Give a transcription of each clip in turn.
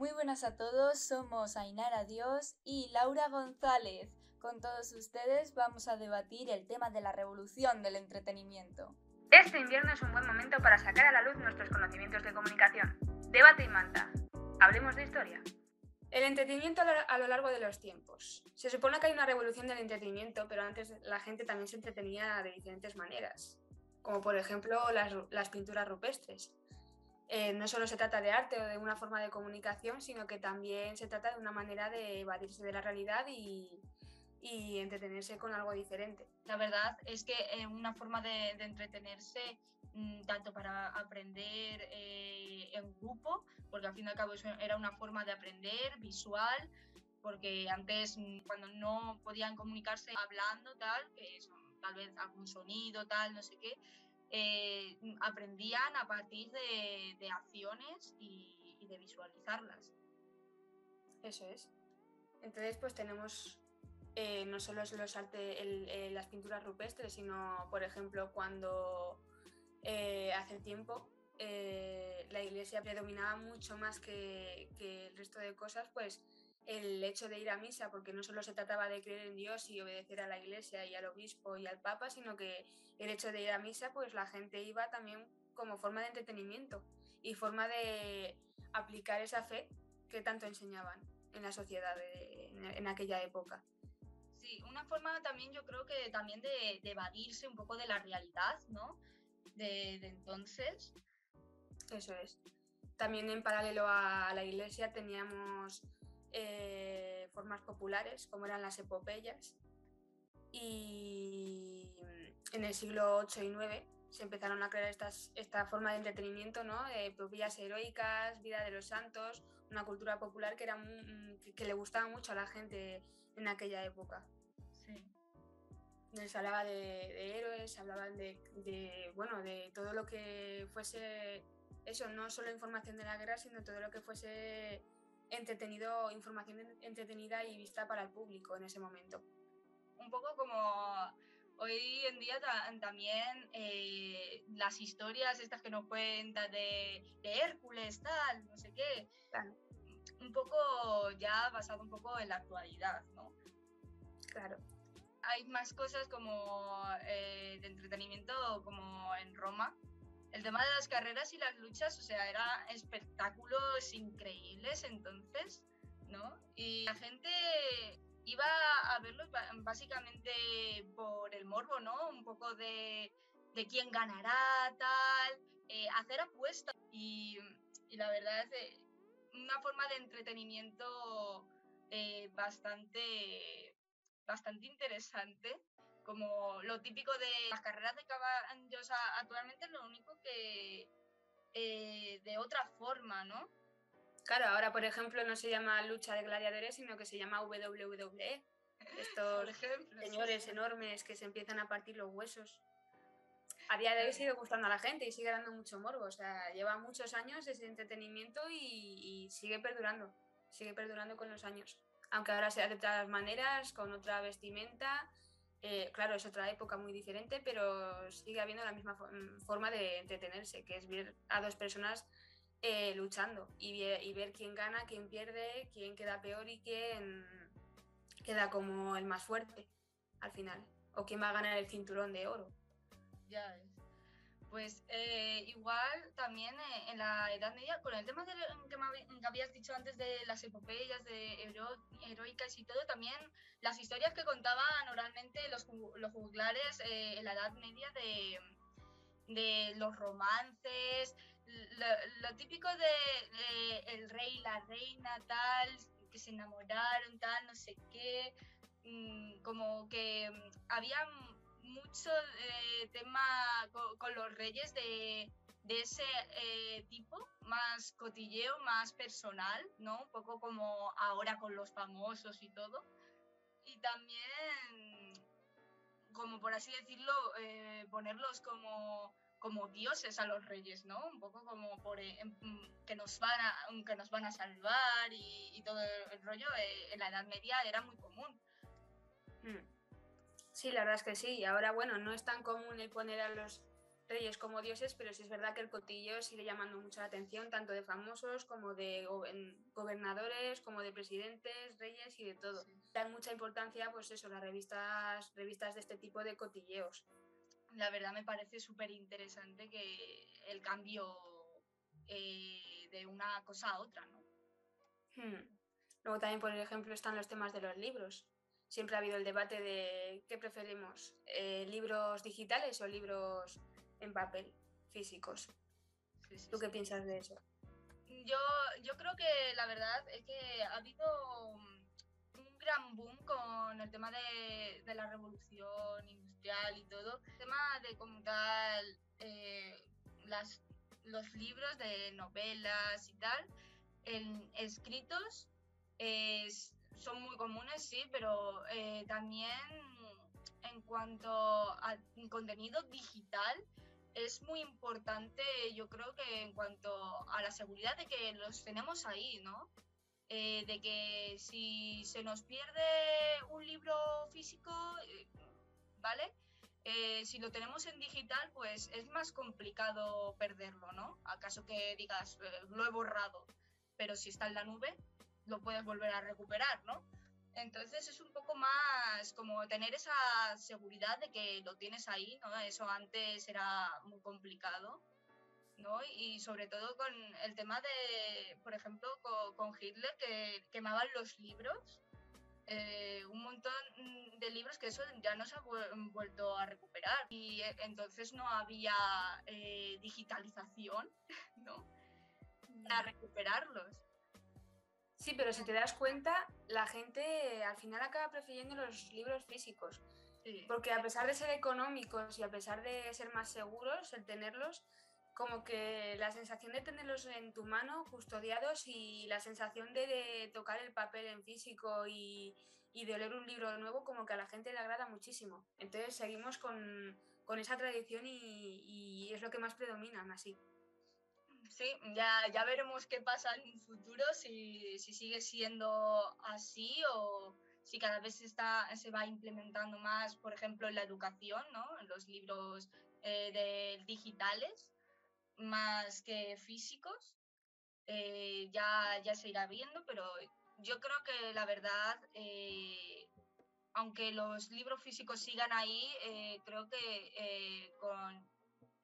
Muy buenas a todos, somos Ainara Dios y Laura González. Con todos ustedes vamos a debatir el tema de la revolución del entretenimiento. Este invierno es un buen momento para sacar a la luz nuestros conocimientos de comunicación. Debate y manta. Hablemos de historia. El entretenimiento a lo largo de los tiempos. Se supone que hay una revolución del entretenimiento, pero antes la gente también se entretenía de diferentes maneras, como por ejemplo las, pinturas rupestres. Eh, no solo se trata de arte o de una forma de comunicación, sino que también se trata de una manera de evadirse de la realidad y, entretenerse con algo diferente. La verdad es que es una forma de, entretenerse mm, tanto para aprender eh, en grupo, porque al fin y al cabo era una forma de aprender visual, porque antes mm, cuando no podían comunicarse hablando tal, que tal vez algún sonido tal, no sé qué, eh, aprendían a partir de, acciones y, de visualizarlas. Eso es. Entonces, pues tenemos eh, no solo arte, las pinturas rupestres, sino, por ejemplo, cuando eh, hace tiempo la iglesia predominaba mucho más que, el resto de cosas, pues el hecho de ir a misa, porque no solo se trataba de creer en Dios y obedecer a la iglesia y al obispo y al papa, sino que el hecho de ir a misa, pues la gente iba también como forma de entretenimiento y forma de aplicar esa fe que tanto enseñaban en la sociedad en, aquella época. Sí, una forma también yo creo que también de, evadirse un poco de la realidad, ¿no? De, entonces. Eso es. También en paralelo a la iglesia teníamos eh, formas populares, como eran las epopeyas. Y en el siglo 8 y 9 se empezaron a crear estas, esta forma de entretenimiento, ¿no? De epopeyas heroicas, vida de los santos, una cultura popular que, era que, le gustaba mucho a la gente en aquella época. Sí. Se hablaba de, héroes, se hablaban de, de, bueno, de todo lo que fuese, eso, no solo información de la guerra, sino todo lo que fuese entretenido, información entretenida y vista para el público en ese momento. Un poco como hoy en día también eh, las historias estas que nos cuentan de, Hércules, tal, no sé qué, un poco ya basado un poco en la actualidad, ¿no? Claro. Hay más cosas como eh, de entretenimiento como en Roma, el tema de las carreras y las luchas, o sea, eran espectáculos increíbles entonces, ¿no? Y la gente iba a verlos básicamente por el morbo, ¿no? Un poco de, de quién ganará, tal, eh, hacer apuestas. Y, la verdad es una forma de entretenimiento eh, bastante, bastante interesante como lo típico de las carreras de caballos actualmente es lo único que eh, de otra forma, ¿no? Claro, ahora por ejemplo no se llama lucha de gladiadores, sino que se llama WWE. Estos señores enormes que se empiezan a partir los huesos. A día de hoy sigue gustando a la gente y sigue dando mucho morbo. O sea, lleva muchos años ese entretenimiento y, y sigue perdurando. Sigue perdurando con los años. Aunque ahora sea de otras maneras, con otra vestimenta, eh, claro, es otra época muy diferente, pero sigue habiendo la misma mm, forma de entretenerse, que es ver a dos personas eh, luchando y, ver quién gana, quién pierde, quién queda peor y quién queda como el más fuerte al final, o quién va a ganar el cinturón de oro. Ya pues eh, igual también en la Edad Media, con el tema que, habías dicho antes de las epopeyas de heroicas y todo, también las historias que contaban oralmente los, los juglares eh, en la Edad Media de, de los romances, lo, típico de, el rey, la reina, tal, que se enamoraron, tal, no sé qué, mm, como que mm, había mucho eh, tema con, los reyes de, de ese eh, tipo, más cotilleo, más personal, ¿no? Un poco como ahora con los famosos y todo. Y también, como por así decirlo, eh, ponerlos como, como dioses a los reyes, ¿no? Un poco como por, que, nos van a, que nos van a salvar y, todo el rollo en la Edad Media era muy común. Hmm. Sí, la verdad es que sí. Y ahora, bueno, no es tan común el poner a los reyes como dioses, pero sí es verdad que el cotilleo sigue llamando mucho la atención, tanto de famosos como de gobernadores, como de presidentes, reyes y de todo. Dan mucha importancia, pues eso, las revistas, revistas de este tipo de cotilleos. La verdad me parece súper interesante que el cambio eh, de una cosa a otra, ¿no? Hmm. Luego también, por ejemplo, están los temas de los libros. Siempre ha habido el debate de qué preferimos, eh, libros digitales o libros en papel, físicos. ¿Tú qué piensas de eso? Yo, yo creo que la verdad es que ha habido un gran boom con el tema de, de la revolución industrial y todo. El tema de como tal eh, las, los libros de novelas y tal, en escritos son muy comunes, sí, pero eh, también en cuanto a contenido digital, es muy importante, yo creo que en cuanto a la seguridad de que los tenemos ahí, ¿no? Eh, de que si se nos pierde un libro físico, eh, ¿vale? Eh, si lo tenemos en digital, pues es más complicado perderlo, ¿no? Acaso que digas, lo he borrado, pero si está en la nube, lo puedes volver a recuperar, ¿no? Entonces es un poco más como tener esa seguridad de que lo tienes ahí, ¿no? Eso antes era muy complicado, ¿no? Y sobre todo con el tema de, por ejemplo, con, Hitler, que quemaban los libros, eh, un montón de libros que eso ya no se ha vuelto a recuperar. Y eh, entonces no había eh, digitalización, ¿no? Para recuperarlos. Sí, pero si te das cuenta, la gente al final acaba prefiriendo los libros físicos. Porque a pesar de ser económicos y a pesar de ser más seguros, el tenerlos, como que la sensación de tenerlos en tu mano, custodiados, y la sensación de, tocar el papel en físico y, de oler un libro nuevo, como que a la gente le agrada muchísimo. Entonces seguimos con, esa tradición y, y es lo que más predomina, así sí, ya, ya veremos qué pasa en un futuro, si, sigue siendo así o si cada vez está, se va implementando más, por ejemplo, en la educación, ¿no? en los libros eh, digitales, más que físicos. Eh, ya, ya se irá viendo, pero yo creo que la verdad, eh, aunque los libros físicos sigan ahí, creo que con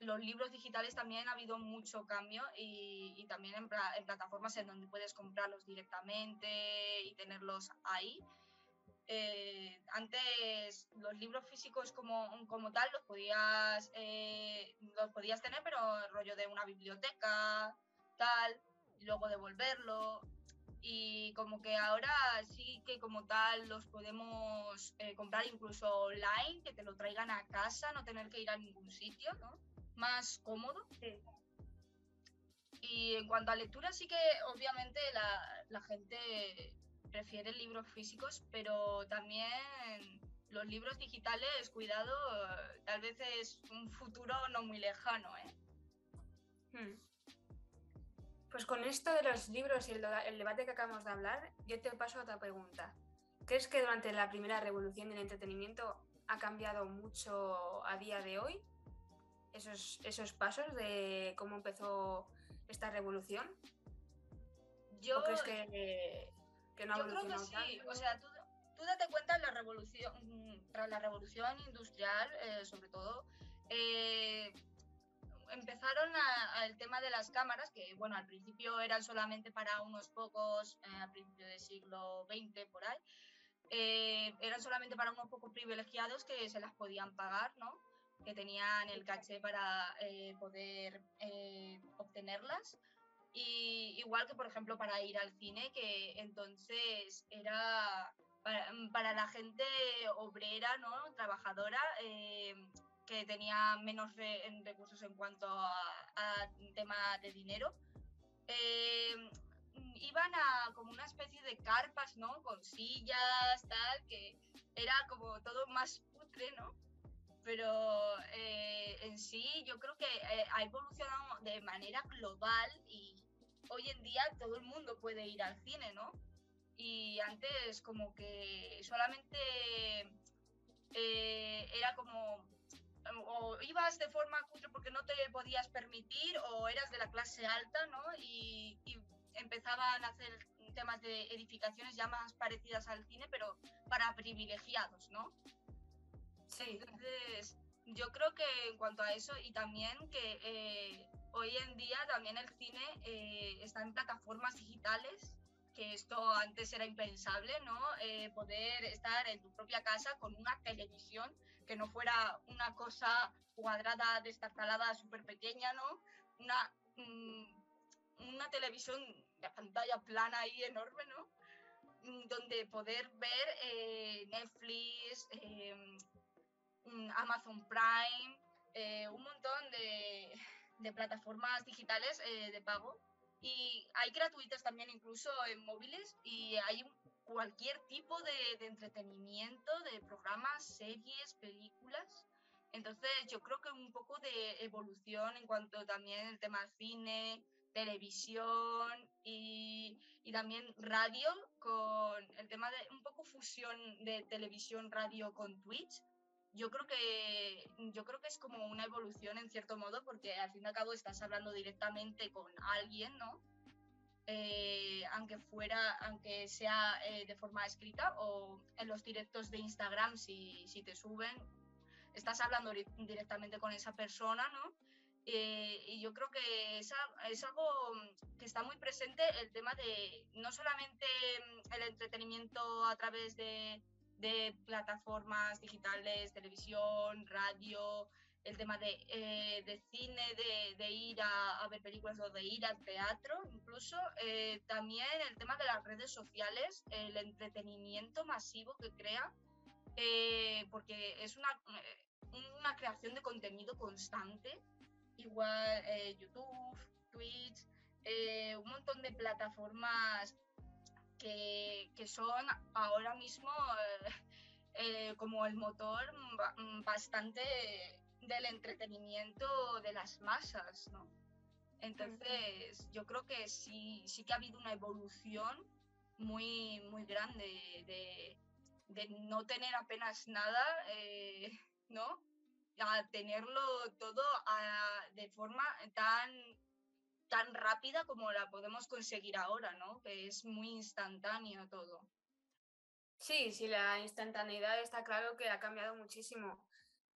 los libros digitales también ha habido mucho cambio y, también en, plataformas en donde puedes comprarlos directamente y tenerlos ahí. Eh, antes los libros físicos como, como tal los podías, eh, los podías tener, pero rollo de una biblioteca, tal, y luego devolverlo. Y como que ahora sí que como tal los podemos eh, comprar incluso online, que te lo traigan a casa, no tener que ir a ningún sitio, ¿no? Más cómodo. Y en cuanto a lectura, sí que obviamente la, gente prefiere libros físicos, pero también los libros digitales, cuidado, tal vez es un futuro no muy lejano. ¿eh? Hmm. Pues con esto de los libros y el, el, debate que acabamos de hablar, yo te paso a otra pregunta. ¿Crees que durante la primera revolución del entretenimiento ha cambiado mucho a día de hoy? Esos, esos pasos de cómo empezó esta revolución? Yo, crees que, no ha yo creo que sí. O sea, tú, tú, date cuenta la revolución, tras la revolución industrial, eh, sobre todo, eh, empezaron al tema de las cámaras, que bueno, al principio eran solamente para unos pocos, eh, al principio del siglo XX, por ahí, eran solamente para unos pocos privilegiados que se las podían pagar, ¿no? Que tenían el caché para eh, poder eh, obtenerlas. Y igual que, por ejemplo, para ir al cine, que entonces era para, la gente obrera, ¿no? Trabajadora, eh, que tenía menos recursos en cuanto a, tema de dinero. iban a como una especie de carpas, ¿no? Con sillas, tal, que era como todo más putre, ¿no? Pero eh, en sí yo creo que eh, ha evolucionado de manera global y hoy en día todo el mundo puede ir al cine, ¿no? Y antes como que solamente eh, era como o ibas de forma cutre porque no te podías permitir o eras de la clase alta, ¿no? Y, y empezaban a hacer temas de edificaciones ya más parecidas al cine, pero para privilegiados, ¿no? Sí. Entonces, yo creo que en cuanto a eso y también que eh, hoy en día también el cine eh, está en plataformas digitales, que esto antes era impensable, ¿no? Eh, poder estar en tu propia casa con una televisión que no fuera una cosa cuadrada, destartalada, súper pequeña, ¿no? Una, mm, una televisión de pantalla plana y enorme, ¿no? Mm, donde poder ver Netflix, Amazon Prime, un montón de, plataformas digitales eh, de pago y hay gratuitas también incluso en móviles y hay cualquier tipo de, de, entretenimiento, de programas, series, películas. Entonces yo creo que un poco de evolución en cuanto también el tema cine, televisión y, y también radio con el tema de un poco fusión de televisión, radio con Twitch yo creo que yo creo que es como una evolución en cierto modo porque al fin y al cabo estás hablando directamente con alguien no eh, aunque fuera aunque sea eh, de forma escrita o en los directos de Instagram si, si te suben estás hablando directamente con esa persona no eh, y yo creo que es, es algo que está muy presente el tema de no solamente el entretenimiento a través de de plataformas digitales, televisión, radio, el tema de, eh, de cine, de, de ir a, ver películas o de ir al teatro, incluso eh, también el tema de las redes sociales, el entretenimiento masivo que crea, eh, porque es una, una creación de contenido constante, igual YouTube, Twitch, un montón de plataformas que, son ahora mismo eh, como el motor bastante del entretenimiento de las masas, ¿no? Entonces, yo creo que sí, sí que ha habido una evolución muy, muy grande de, no tener apenas nada, eh, ¿no? A tenerlo todo a, de forma tan tan rápida como la podemos conseguir ahora, ¿no? Que es muy instantáneo todo. Sí, sí, la instantaneidad está claro que ha cambiado muchísimo,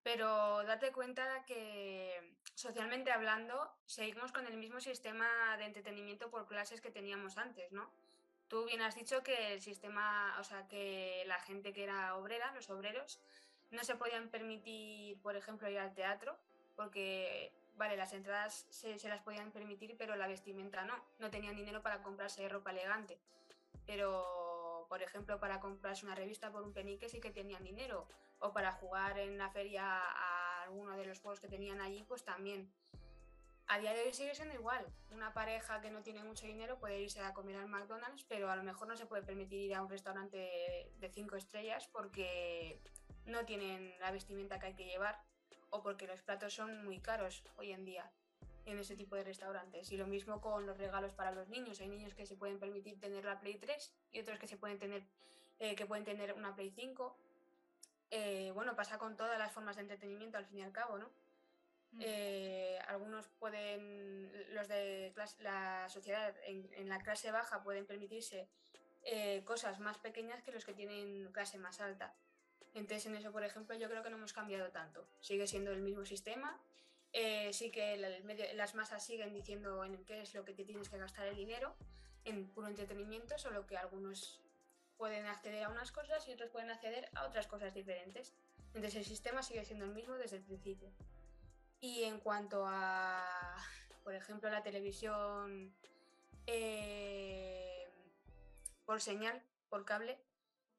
pero date cuenta que socialmente hablando seguimos con el mismo sistema de entretenimiento por clases que teníamos antes, ¿no? Tú bien has dicho que el sistema, o sea, que la gente que era obrera, los obreros, no se podían permitir, por ejemplo, ir al teatro porque vale, las entradas se, se, las podían permitir, pero la vestimenta no. No tenían dinero para comprarse ropa elegante. Pero, por ejemplo, para comprarse una revista por un penique sí que tenían dinero. O para jugar en la feria a alguno de los juegos que tenían allí, pues también. A día de hoy sigue siendo igual. Una pareja que no tiene mucho dinero puede irse a comer al McDonald's, pero a lo mejor no se puede permitir ir a un restaurante de cinco estrellas porque no tienen la vestimenta que hay que llevar o porque los platos son muy caros hoy en día en ese tipo de restaurantes. Y lo mismo con los regalos para los niños. Hay niños que se pueden permitir tener la Play 3 y otros que se pueden tener eh, que pueden tener una Play 5. Eh, bueno, pasa con todas las formas de entretenimiento al fin y al cabo, ¿no? Mm. Eh, algunos pueden, los de clase, la sociedad en, en, la clase baja pueden permitirse cosas más pequeñas que los que tienen clase más alta. Entonces, en eso, por ejemplo, yo creo que no hemos cambiado tanto. Sigue siendo el mismo sistema. Eh, sí que el, medio, las masas siguen diciendo en qué es lo que te tienes que gastar el dinero en puro entretenimiento, solo que algunos pueden acceder a unas cosas y otros pueden acceder a otras cosas diferentes. Entonces el sistema sigue siendo el mismo desde el principio. Y en cuanto a, por ejemplo, la televisión eh, por señal, por cable,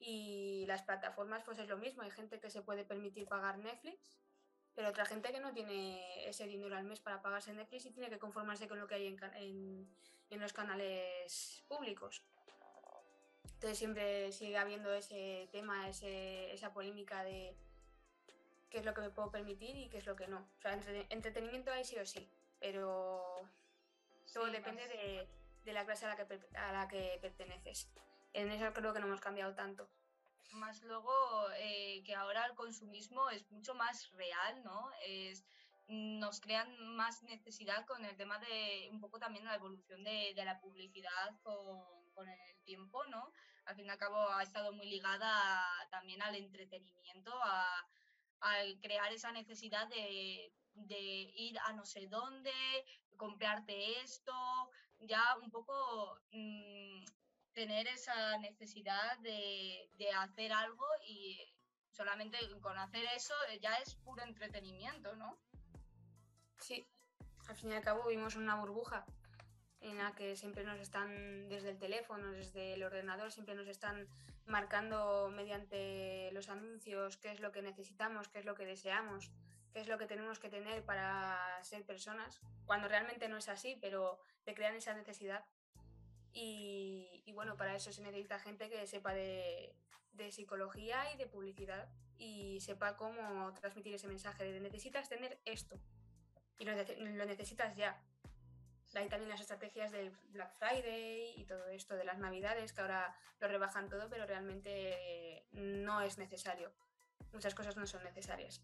y las plataformas, pues es lo mismo. Hay gente que se puede permitir pagar Netflix, pero otra gente que no tiene ese dinero al mes para pagarse Netflix y tiene que conformarse con lo que hay en, en, en los canales públicos. Entonces siempre sigue habiendo ese tema, ese, esa polémica de qué es lo que me puedo permitir y qué es lo que no. O sea, entre, entretenimiento hay sí o sí, pero todo sí, depende de, de, la clase a la, que, a la que perteneces. En eso creo que no hemos cambiado tanto. Más luego eh, que ahora el consumismo es mucho más real, ¿no? Es, nos crean más necesidad con el tema de un poco también la evolución de, la publicidad con, con, el tiempo, ¿no? Al fin y al cabo ha estado muy ligada también al entretenimiento, a, a crear esa necesidad de, ir a no sé dónde, comprarte esto, ya un poco mmm, tener esa necesidad de, de, hacer algo y solamente con hacer eso ya es puro entretenimiento, ¿no? Sí, al fin y al cabo vivimos una burbuja en la que siempre nos están desde el teléfono, desde el ordenador, siempre nos están marcando mediante los anuncios qué es lo que necesitamos, qué es lo que deseamos, qué es lo que tenemos que tener para ser personas, cuando realmente no es así, pero te crean esa necesidad. Y, y bueno, para eso se necesita gente que sepa de, de, psicología y de publicidad y sepa cómo transmitir ese mensaje de necesitas tener esto y lo, lo necesitas ya. Hay también las estrategias del Black Friday y todo esto de las navidades, que ahora lo rebajan todo, pero realmente no es necesario. Muchas cosas no son necesarias.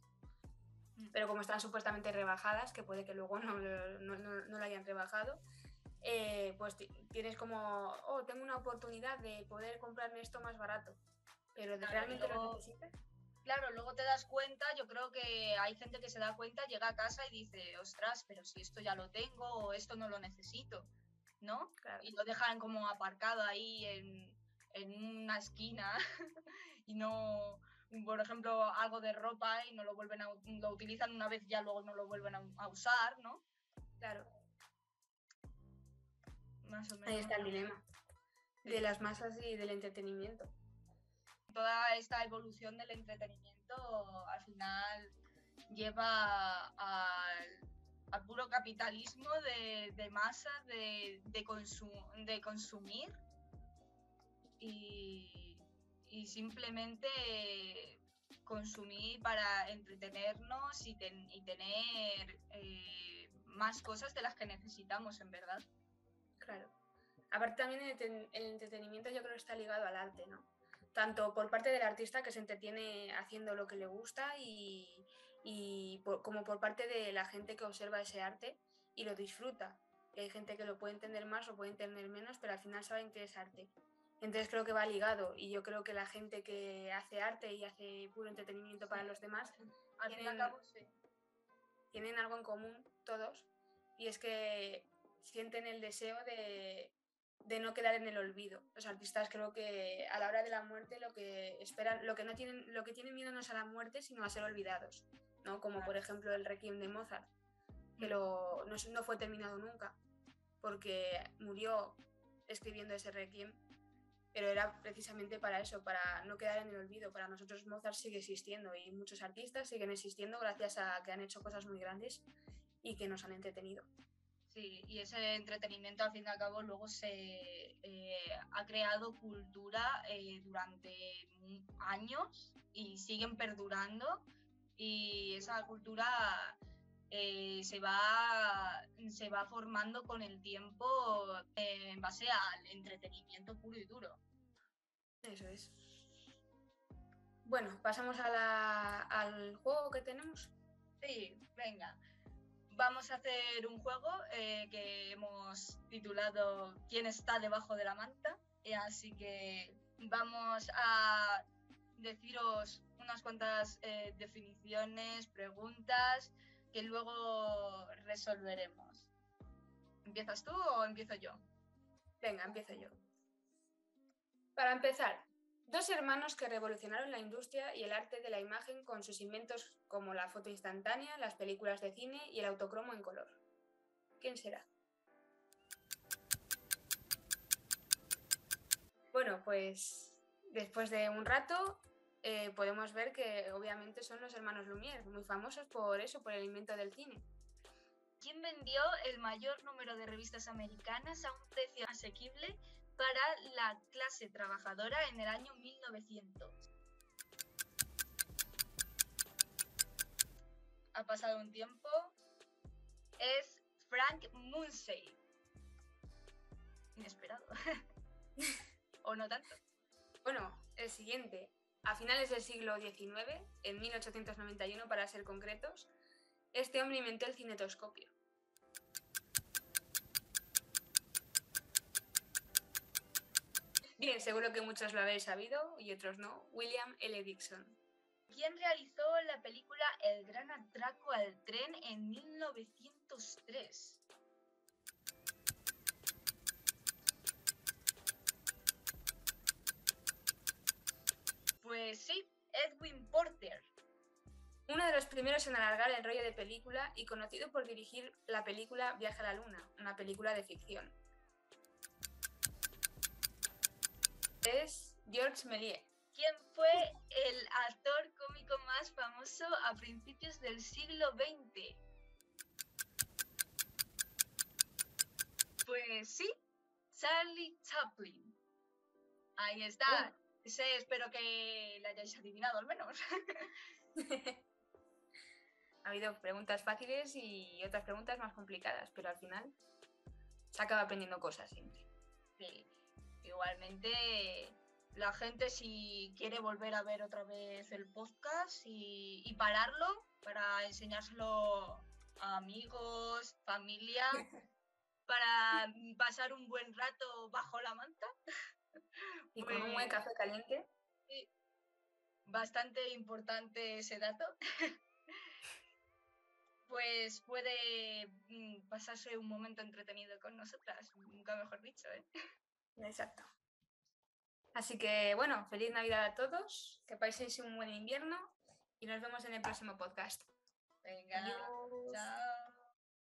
Pero como están supuestamente rebajadas, que puede que luego no, no, no, no lo hayan rebajado, eh, pues tienes como, oh, tengo una oportunidad de poder comprarme esto más barato. Pero claro, realmente luego, lo necesitas. Claro, luego te das cuenta, yo creo que hay gente que se da cuenta, llega a casa y dice, ostras, pero si esto ya lo tengo o esto no lo necesito, ¿no? Claro. Y lo dejan como aparcado ahí en, en una esquina y no, por ejemplo, algo de ropa y no lo vuelven a, lo utilizan una vez ya luego no lo vuelven a, a usar, ¿no? Claro. Más o menos. Ahí está el dilema de las masas y del entretenimiento toda esta evolución del entretenimiento al final lleva al, al puro capitalismo de, de masas, de, de, consum, de consumir y, y, simplemente consumir para entretenernos y, ten, y tener eh, más cosas de las que necesitamos en verdad. Claro. Aparte también el, entretenimiento yo creo que está ligado al arte, ¿no? tanto por parte del artista que se entretiene haciendo lo que le gusta y, y por, como por parte de la gente que observa ese arte y lo disfruta. Hay gente que lo puede entender más o puede entender menos, pero al final saben que es arte. Entonces creo que va ligado y yo creo que la gente que hace arte y hace puro entretenimiento para los demás al tienen, fin y al cabo, sí. tienen algo en común todos y es que sienten el deseo de, de no quedar en el olvido. Los artistas creo que a la hora de la muerte lo que esperan, lo que no tienen, lo que tienen miedo no es a la muerte, sino a ser olvidados, ¿no? Como por ejemplo el Requiem de Mozart, que lo, no, no fue terminado nunca, porque murió escribiendo ese Requiem, pero era precisamente para eso, para no quedar en el olvido. Para nosotros Mozart sigue existiendo y muchos artistas siguen existiendo gracias a que han hecho cosas muy grandes y que nos han entretenido. Sí, y ese entretenimiento al fin y al cabo luego se eh, ha creado cultura eh, durante años y siguen perdurando y esa cultura eh, se, va, se va formando con el tiempo en base al entretenimiento puro y duro. Eso es. Bueno, pasamos a la, al juego que tenemos. Sí, venga vamos a hacer un juego eh, que hemos titulado ¿Quién está debajo de la manta? Y así que vamos a deciros unas cuantas eh, definiciones, preguntas que luego resolveremos. ¿Empiezas tú o empiezo yo? Venga, empiezo yo. Para empezar, Dos hermanos que revolucionaron la industria y el arte de la imagen con sus inventos como la foto instantánea, las películas de cine y el autocromo en color. ¿Quién será? Bueno, pues después de un rato eh, podemos ver que obviamente son los hermanos Lumière, muy famosos por eso, por el invento del cine. ¿Quién vendió el mayor número de revistas americanas a un precio asequible para la clase trabajadora en el año 1900. Ha pasado un tiempo. Es Frank Munsey. Inesperado. ¿O no tanto? Bueno, el siguiente. A finales del siglo XIX, en 1891 para ser concretos, este hombre inventó el cinetoscopio. Bien, seguro que muchos lo habéis sabido y otros no. William L. Dixon. ¿Quién realizó la película El gran atraco al tren en 1903? Pues sí, Edwin Porter. Uno de los primeros en alargar el rollo de película y conocido por dirigir la película Viaje a la Luna, una película de ficción. Es Georges Méliès. ¿Quién fue el actor cómico más famoso a principios del siglo XX? Pues sí, Charlie Chaplin. Ahí está. Ese espero que le hayáis adivinado al menos. ha habido preguntas fáciles y otras preguntas más complicadas, pero al final se acaba aprendiendo cosas siempre. Sí. La gente si quiere volver a ver otra vez el podcast y, y pararlo para enseñárselo a amigos, familia, para pasar un buen rato bajo la manta. Y con un buen Pues, café caliente. bastante importante ese dato. pues puede mm, pasarse un momento entretenido con nosotras, nunca mejor dicho, ¿eh? Exacto. Así que bueno, feliz Navidad a todos, que paséis un buen invierno y nos vemos en el próximo podcast. Venga, Adiós. chao.